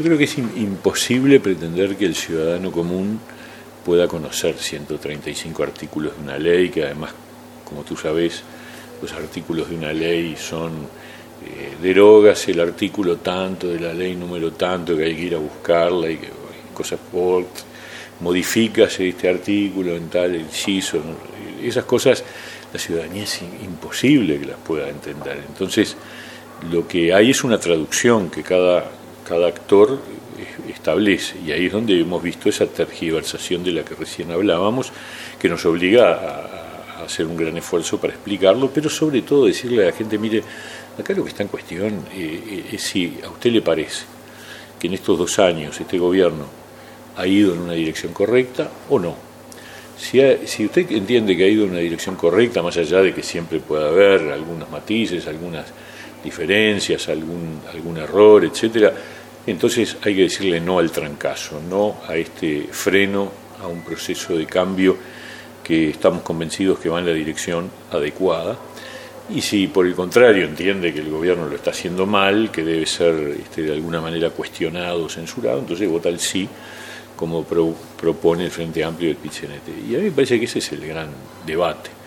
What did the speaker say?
Yo creo que es imposible pretender que el ciudadano común pueda conocer 135 artículos de una ley, que además, como tú sabes, los artículos de una ley son eh, derogas el artículo tanto de la ley número tanto que hay que ir a buscarla y que cosas por modificas este artículo en tal inciso, esas cosas la ciudadanía es imposible que las pueda entender. Entonces, lo que hay es una traducción que cada, cada actor establece, y ahí es donde hemos visto esa tergiversación de la que recién hablábamos, que nos obliga a, hacer un gran esfuerzo para explicarlo, pero sobre todo decirle a la gente, mire, acá lo que está en cuestión eh, eh, es si a usted le parece que en estos dos años este gobierno ha ido en una dirección correcta o no. Si, si, usted entiende que ha ido en una dirección correcta, más allá de que siempre pueda haber algunos matices, algunas diferencias, algún, algún error, etcétera, entonces hay que decirle no al trancazo, no a este freno, a un proceso de cambio que estamos convencidos que va en la dirección adecuada. Y si por el contrario entiende que el gobierno lo está haciendo mal, que debe ser este, de alguna manera cuestionado o censurado, entonces vota el sí, como propone el Frente Amplio del Pichinete. Y a mí me parece que ese es el gran debate.